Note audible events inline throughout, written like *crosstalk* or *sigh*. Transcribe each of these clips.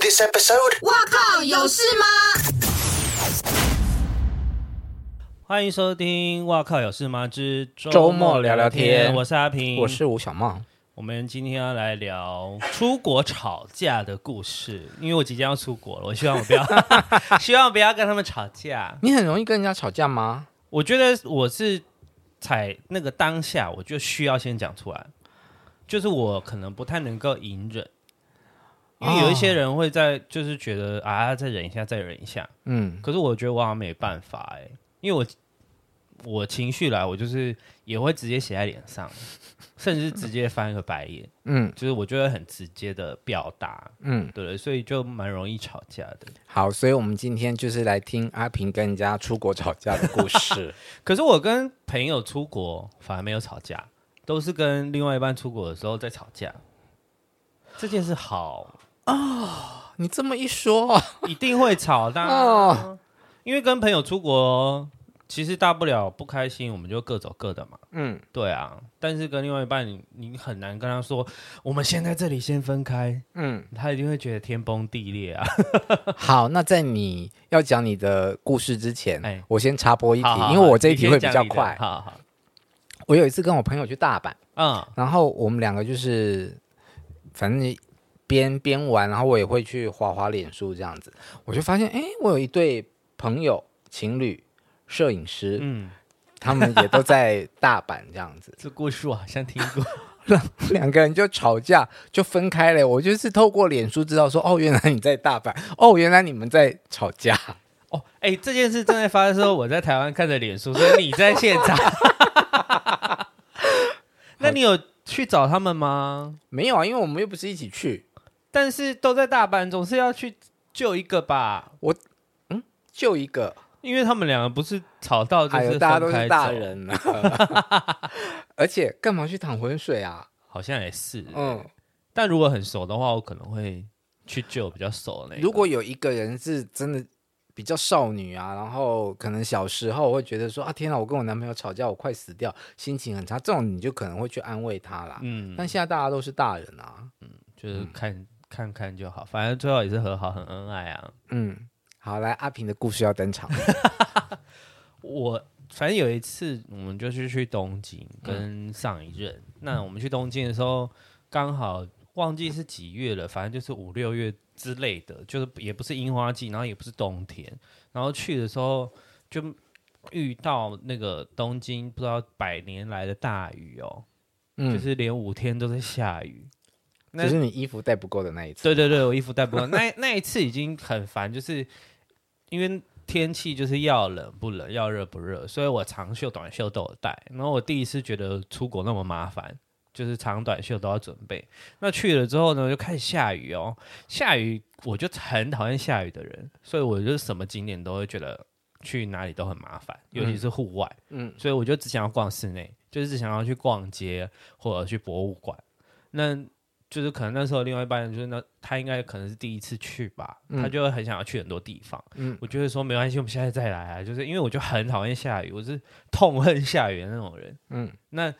This episode。哇靠，有事吗？欢迎收听《哇靠有事吗之周末聊聊天》，我是阿平，我是吴小梦。我们今天要来聊出国吵架的故事，因为我即将要出国了，我希望我不要，*laughs* 希望不要跟他们吵架。你很容易跟人家吵架吗？我觉得我是在那个当下，我就需要先讲出来，就是我可能不太能够隐忍，因为有一些人会在就是觉得啊，再忍一下，再忍一下，嗯，可是我觉得我好像没办法哎、欸。因为我我情绪来，我就是也会直接写在脸上，甚至直接翻个白眼，嗯，就是我觉得很直接的表达，嗯，对，所以就蛮容易吵架的。好，所以我们今天就是来听阿平跟人家出国吵架的故事。*laughs* 可是我跟朋友出国反而没有吵架，都是跟另外一半出国的时候在吵架。这件事好啊、哦，你这么一说，一定会吵的、啊。哦因为跟朋友出国，其实大不了不开心，我们就各走各的嘛。嗯，对啊。但是跟另外一半，你你很难跟他说，我们先在这里先分开。嗯，他一定会觉得天崩地裂啊。*laughs* 好，那在你要讲你的故事之前，哎，我先插播一题，因为我这一题会比较快。好好。我有一次跟我朋友去大阪，嗯，然后我们两个就是，反正边边玩，然后我也会去滑滑脸书这样子，我就发现，哎，我有一对。朋友、情侣、摄影师，嗯，他们也都在大阪这样子。*laughs* 这故事我好像听过，*laughs* 两个人就吵架，就分开了。我就是透过脸书知道说，哦，原来你在大阪，哦，原来你们在吵架。哦，哎，这件事正在发生的时候，我在台湾看着脸书，所以你在现场。*laughs* 那你有去找他们吗？没有啊，因为我们又不是一起去。但是都在大阪，总是要去救一个吧？我。嗯，救一个，因为他们两个不是吵到就是大家都是大人了，而且干嘛去淌浑水啊？好像也是，嗯。但如果很熟的话，我可能会去救比较熟的那个。如果有一个人是真的比较少女啊，然后可能小时候我会觉得说啊，天哪，我跟我男朋友吵架，我快死掉，心情很差，这种你就可能会去安慰他啦。嗯。但现在大家都是大人啊，嗯，就是看、嗯、看看就好，反正最后也是和好，很恩爱啊。嗯。好，来阿平的故事要登场。*laughs* 我反正有一次，我们就是去东京跟上一任。嗯、那我们去东京的时候，刚好忘记是几月了，反正就是五六月之类的，就是也不是樱花季，然后也不是冬天。然后去的时候就遇到那个东京不知道百年来的大雨哦，嗯、就是连五天都在下雨。那就是你衣服带不够的那一次。对对对，我衣服带不够。*laughs* 那那一次已经很烦，就是。因为天气就是要冷不冷，要热不热，所以我长袖短袖都有带。然后我第一次觉得出国那么麻烦，就是长短袖都要准备。那去了之后呢，就开始下雨哦，下雨我就很讨厌下雨的人，所以我就什么景点都会觉得去哪里都很麻烦，尤其是户外。嗯，所以我就只想要逛室内，就是只想要去逛街或者去博物馆。那就是可能那时候另外一半就是那他应该可能是第一次去吧，嗯、他就会很想要去很多地方。嗯，我就会说没关系，我们现在再来啊。就是因为我就很讨厌下雨，我是痛恨下雨的那种人。嗯，那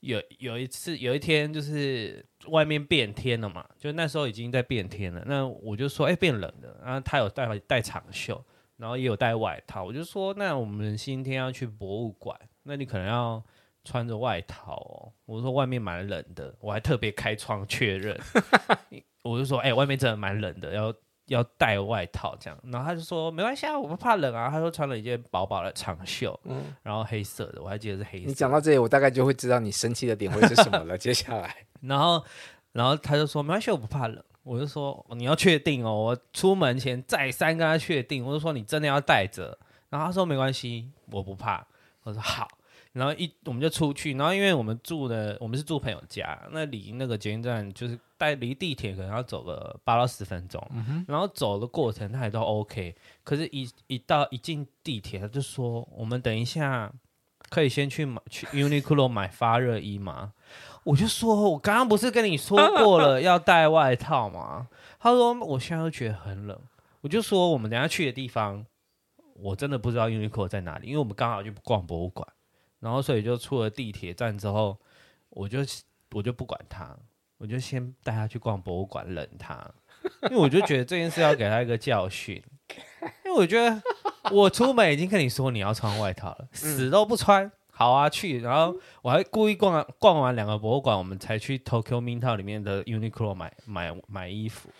有有一次有一天就是外面变天了嘛，就那时候已经在变天了。那我就说哎、欸、变冷了，然后他有带带长袖，然后也有带外套。我就说那我们今天要去博物馆，那你可能要。穿着外套哦，我说外面蛮冷的，我还特别开窗确认，*laughs* 我就说哎、欸，外面真的蛮冷的，要要带外套这样，然后他就说没关系啊，我不怕冷啊，他说穿了一件薄薄的长袖，嗯，然后黑色的，我还记得是黑色。你讲到这里，我大概就会知道你生气的点会是什么了。*laughs* 接下来，然后然后他就说没关系，我不怕冷，我就说你要确定哦，我出门前再三跟他确定，我就说你真的要带着，然后他说没关系，我不怕，我说好。然后一我们就出去，然后因为我们住的我们是住朋友家，那离那个捷运站就是带离地铁可能要走个八到十分钟，嗯、然后走的过程他也都 OK，可是一一到一进地铁他就说我们等一下可以先去买去 Uniqlo 买发热衣吗？我就说我刚刚不是跟你说过了要带外套吗？他说我现在都觉得很冷，我就说我们等下去的地方。我真的不知道 Uniqlo 在哪里，因为我们刚好去逛博物馆，然后所以就出了地铁站之后，我就我就不管他，我就先带他去逛博物馆，冷他，因为我就觉得这件事要给他一个教训，因为我觉得我出门已经跟你说你要穿外套了，死都不穿，好啊去，然后我还故意逛逛完两个博物馆，我们才去 Tokyo Midtown 里面的 Uniqlo 买买买衣服，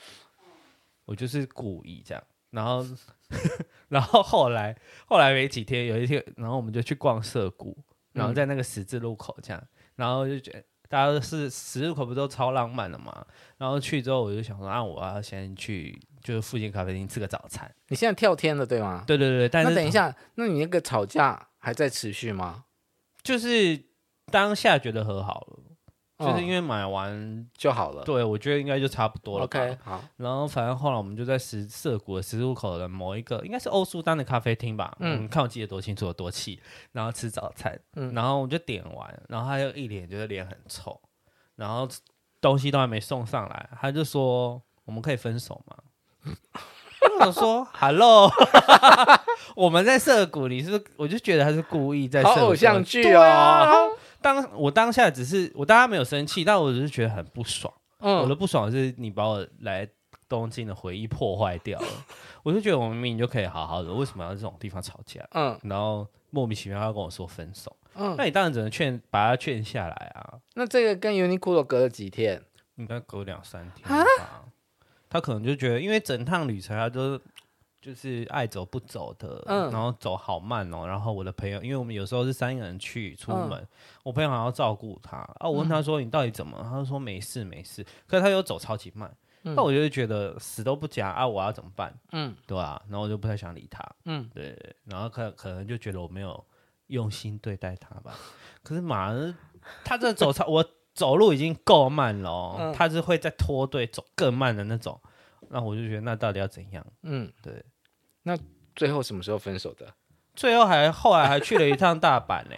我就是故意这样。然后，*laughs* 然后后来，后来没几天，有一天，然后我们就去逛涩谷，然后在那个十字路口这样，嗯、然后就觉得大家都是十字路口不都超浪漫的嘛？然后去之后，我就想说，啊，我要先去就是附近咖啡厅吃个早餐。你现在跳天了，对吗？对对对，但是那等一下，那你那个吵架还在持续吗？就是当下觉得和好了。就是因为买完就好了，对，我觉得应该就差不多了。OK，好。然后反正后来我们就在十涩谷的十字路口的某一个，应该是欧舒丹的咖啡厅吧。嗯，你看我记得多清楚，有多气。然后吃早餐，嗯，然后我就点完，然后他就一脸觉得脸很臭，然后东西都还没送上来，他就说我们可以分手吗？*laughs* 我说 Hello，*laughs* 我们在涩谷，你是？我就觉得他是故意在偶像剧哦。*laughs* 当我当下只是我当然没有生气，但我只是觉得很不爽。嗯，我的不爽是你把我来东京的回忆破坏掉了。我就觉得我们明明就可以好好的，为什么要在这种地方吵架？嗯，然后莫名其妙要跟我说分手。嗯，那你当然只能劝把他劝下来啊。那这个跟 Uniqlo 隔了几天？应该隔两三天吧。他可能就觉得，因为整趟旅程他都。就是爱走不走的，嗯、然后走好慢哦。然后我的朋友，因为我们有时候是三个人去出门，嗯、我朋友还要照顾他啊。我问他说：“你到底怎么？”嗯、他说：“没事，没事。”可是他又走超级慢，那、嗯、我就觉得死都不讲啊！我要怎么办？嗯，对啊。然后我就不太想理他。嗯，对。然后可可能就觉得我没有用心对待他吧。可是马上他这走超，我走路已经够慢了哦，嗯、他是会在拖队走更慢的那种。那我就觉得，那到底要怎样？嗯，对。那最后什么时候分手的？最后还后来还去了一趟大阪呢。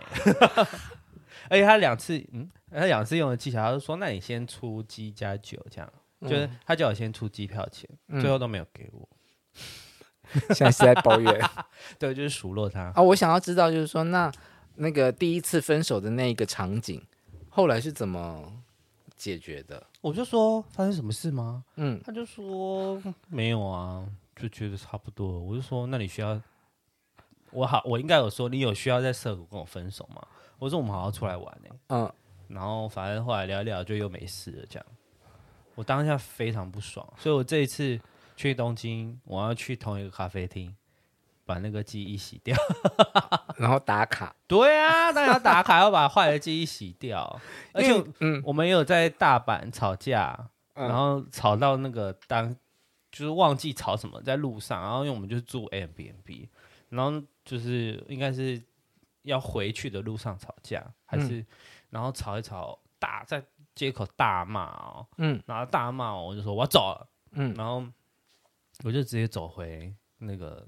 *laughs* 而且他两次，嗯，他两次用的技巧，他就说：“那你先出机加酒，这样。嗯”就是他叫我先出机票钱，嗯、最后都没有给我。*laughs* 现在是在抱怨？*laughs* 对，就是数落他啊！我想要知道，就是说，那那个第一次分手的那个场景，后来是怎么？解决的，我就说发生什么事吗？嗯，他就说没有啊，就觉得差不多。我就说那你需要我好，我应该有说你有需要在涩谷跟我分手吗？我说我们好好出来玩呢、欸。嗯，然后反正后来聊一聊就又没事了，这样。我当下非常不爽，所以我这一次去东京，我要去同一个咖啡厅。把那个记忆洗掉，*laughs* 然后打卡。对啊，当然要打卡，要把坏的记忆洗掉。*laughs* 而且，嗯，我们也有在大阪吵架，嗯、然后吵到那个当，就是忘记吵什么，在路上，然后因为我们就是住 Airbnb，然后就是应该是要回去的路上吵架，还是、嗯、然后吵一吵，大在街口大骂哦，嗯，然后大骂我，我就说我要走了，嗯，然后我就直接走回那个。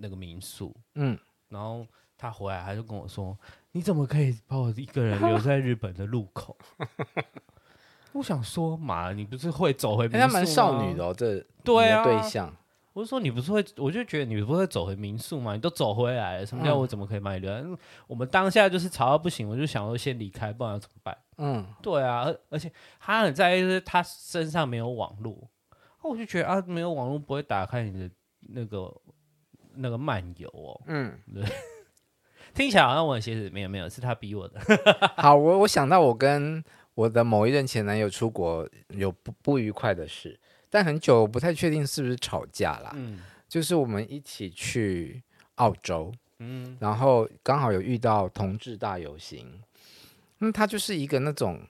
那个民宿，嗯，然后他回来，他就跟我说：“你怎么可以把我一个人留在日本的路口？” *laughs* 我想说，嘛，你不是会走回民宿吗？他蛮少女的哦，这对啊，对象。我就说你不是会，我就觉得你不会走回民宿吗？你都走回来了，什么叫我怎么可以把你留我们当下就是吵到不行，我就想说先离开，不然要怎么办？嗯，对啊，而而且他很在意，就是他身上没有网络，我就觉得啊，没有网络不会打开你的那个。那个漫游哦，嗯，对，*laughs* 听起来好像我很鞋子，没有没有，是他逼我的。*laughs* 好，我我想到我跟我的某一任前男友出国有不不愉快的事，但很久不太确定是不是吵架啦。嗯，就是我们一起去澳洲，嗯，然后刚好有遇到同志大游行，那、嗯、他就是一个那种。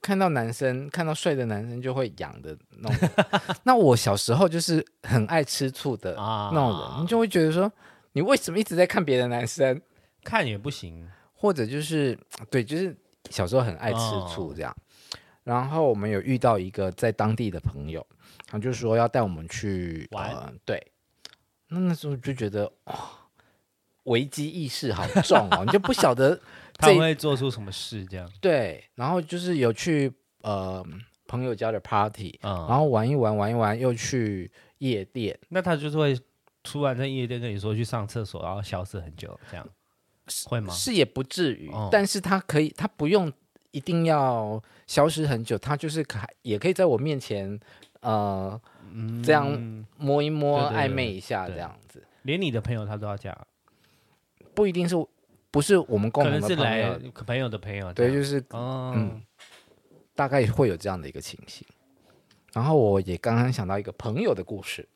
看到男生，看到帅的男生就会痒的那种。*laughs* 那我小时候就是很爱吃醋的那种人，啊、你就会觉得说，你为什么一直在看别的男生？看也不行，或者就是对，就是小时候很爱吃醋这样。哦、然后我们有遇到一个在当地的朋友，他就说要带我们去玩。呃、对，那那时候就觉得哇、哦，危机意识好重哦，*laughs* 你就不晓得他会做出什么事这样。对，然后就是有去呃朋友家的 party，、嗯、然后玩一玩玩一玩，又去夜店。那他就是会突然在夜店跟你说去上厕所，然后消失很久这样。会吗？是也不至于，哦、但是他可以，他不用一定要消失很久，他就是可也可以在我面前，呃，嗯、这样摸一摸，对对对暧昧一下这样子。连你的朋友他都要这样，不一定是，不是我们共同的朋友，可能是来朋友的朋友，对，就是，哦、嗯，大概会有这样的一个情形。然后我也刚刚想到一个朋友的故事。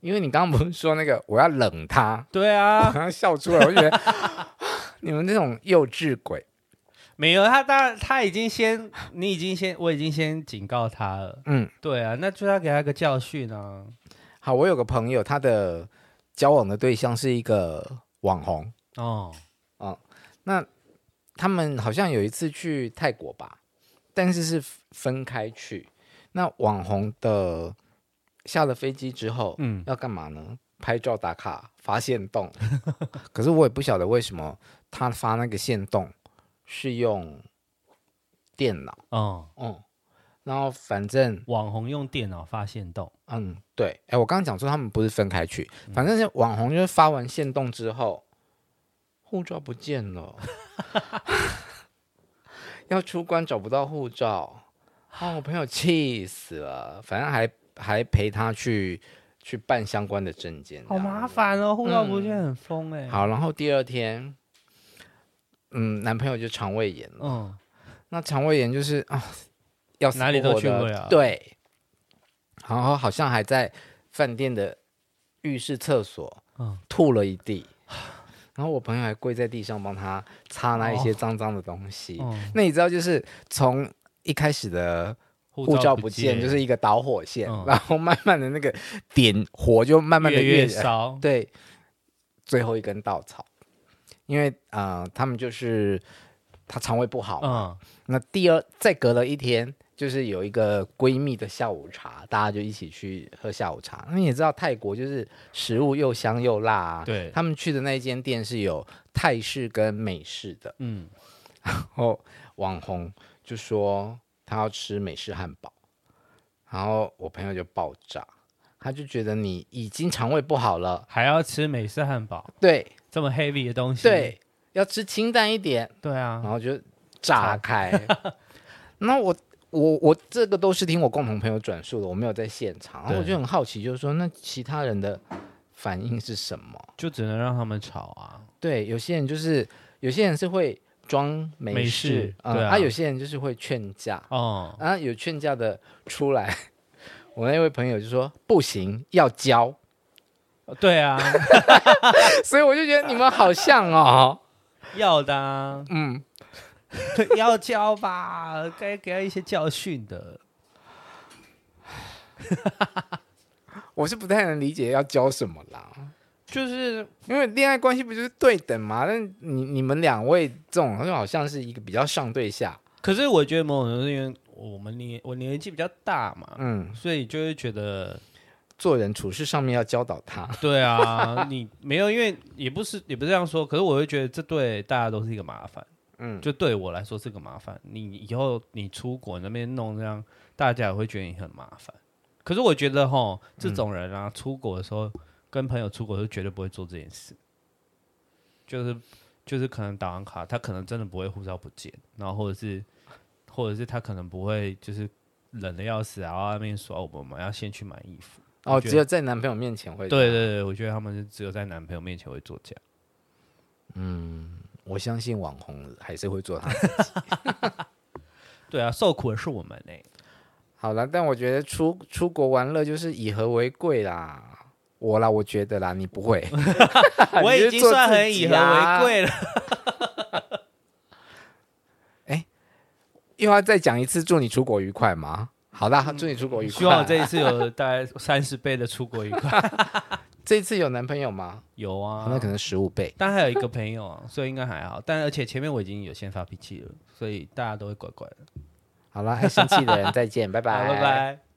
因为你刚刚不是说那个我要冷他？对啊，我刚刚笑出来，我就觉得你们这种幼稚鬼，没有他，当然他已经先，你已经先，我已经先警告他了。嗯，对啊，那就要给他一个教训啊。好，我有个朋友，他的交往的对象是一个网红哦，哦，那他们好像有一次去泰国吧，但是是分开去。那网红的。下了飞机之后，嗯，要干嘛呢？拍照打卡发现洞。*laughs* 可是我也不晓得为什么他发那个线洞是用电脑。嗯，嗯，然后反正网红用电脑发现洞。嗯，对。哎，我刚刚讲说他们不是分开去，反正是网红就是发完线洞之后，护照不见了，*laughs* 要出关找不到护照，啊，我朋友气死了。反正还。还陪他去去办相关的证件，好麻烦哦，护照不见很疯哎、欸嗯。好，然后第二天，嗯，男朋友就肠胃炎了。嗯，那肠胃炎就是啊，要死哪里都去不了。对，然后好像还在饭店的浴室厕所，嗯，吐了一地。然后我朋友还跪在地上帮他擦那一些脏脏的东西。那你知道，就是从一开始的。护照不见就是一个导火线，嗯、然后慢慢的那个点火就慢慢的越，越烧，对，最后一根稻草，因为啊、呃，他们就是他肠胃不好嘛，嗯、那第二再隔了一天，就是有一个闺蜜的下午茶，大家就一起去喝下午茶。那你也知道泰国就是食物又香又辣，啊，对，他们去的那一间店是有泰式跟美式的，嗯，然后网红就说。他要吃美式汉堡，然后我朋友就爆炸，他就觉得你已经肠胃不好了，还要吃美式汉堡？对，这么 heavy 的东西，对，要吃清淡一点。对啊，然后就炸开。*laughs* 那我我我这个都是听我共同朋友转述的，我没有在现场，然后我就很好奇，就是说那其他人的反应是什么？就只能让他们吵啊。对，有些人就是有些人是会。装没事，对啊，有些人就是会劝架，哦，啊，有劝架的出来，*laughs* 我那位朋友就说不行，要教，对啊，*laughs* 所以我就觉得你们好像哦，要的，嗯，*laughs* 要教吧，该给他一些教训的，我是不太能理解要教什么啦。就是因为恋爱关系不就是对等嘛？那你你们两位这种就好像是一个比较上对下。可是我觉得某种程度是因为我们年我年纪比较大嘛，嗯，所以就会觉得做人处事上面要教导他。*laughs* 对啊，你没有，因为也不是也不是这样说。可是我会觉得这对大家都是一个麻烦，嗯，就对我来说是个麻烦。你以后你出国那边弄这样，大家也会觉得你很麻烦。可是我觉得哈，这种人啊，嗯、出国的时候。跟朋友出国是绝对不会做这件事，就是就是可能打完卡，他可能真的不会护照不见，然后或者是或者是他可能不会就是冷的要死，然后外面说我们要先去买衣服。哦，只有在男朋友面前会。对对对，我觉得他们是只有在男朋友面前会做这样。嗯，我相信网红还是会做他。*laughs* 对啊，受苦的是我们呢、欸。好了，但我觉得出出国玩乐就是以和为贵啦。我啦，我觉得啦，你不会，*laughs* *laughs* 我已经算很以和为贵了。*laughs* 哎，又要再讲一次，祝你出国愉快吗？好的，祝你出国愉快。希望我这一次有大概三十倍的出国愉快。这一次有男朋友吗？有啊，那可能十五倍。但还有一个朋友啊，所以应该还好。但而且前面我已经有先发脾气了，所以大家都会乖乖的。好了，爱生气的人再见，拜拜，拜拜。